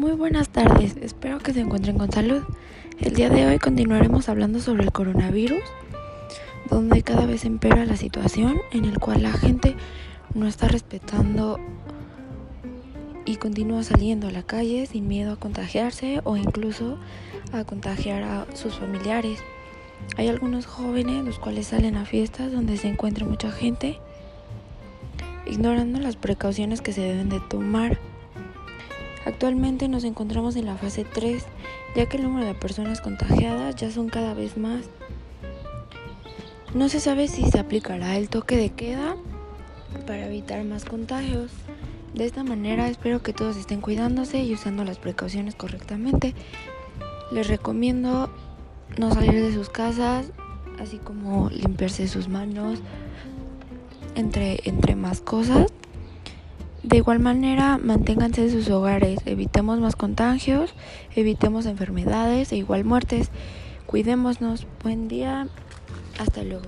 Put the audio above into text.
Muy buenas tardes, espero que se encuentren con salud. El día de hoy continuaremos hablando sobre el coronavirus, donde cada vez empeora la situación en el cual la gente no está respetando y continúa saliendo a la calle sin miedo a contagiarse o incluso a contagiar a sus familiares. Hay algunos jóvenes los cuales salen a fiestas donde se encuentra mucha gente, ignorando las precauciones que se deben de tomar Actualmente nos encontramos en la fase 3, ya que el número de personas contagiadas ya son cada vez más. No se sabe si se aplicará el toque de queda para evitar más contagios. De esta manera espero que todos estén cuidándose y usando las precauciones correctamente. Les recomiendo no salir de sus casas, así como limpiarse sus manos, entre, entre más cosas. De igual manera, manténganse en sus hogares, evitemos más contagios, evitemos enfermedades e igual muertes. Cuidémonos. Buen día. Hasta luego.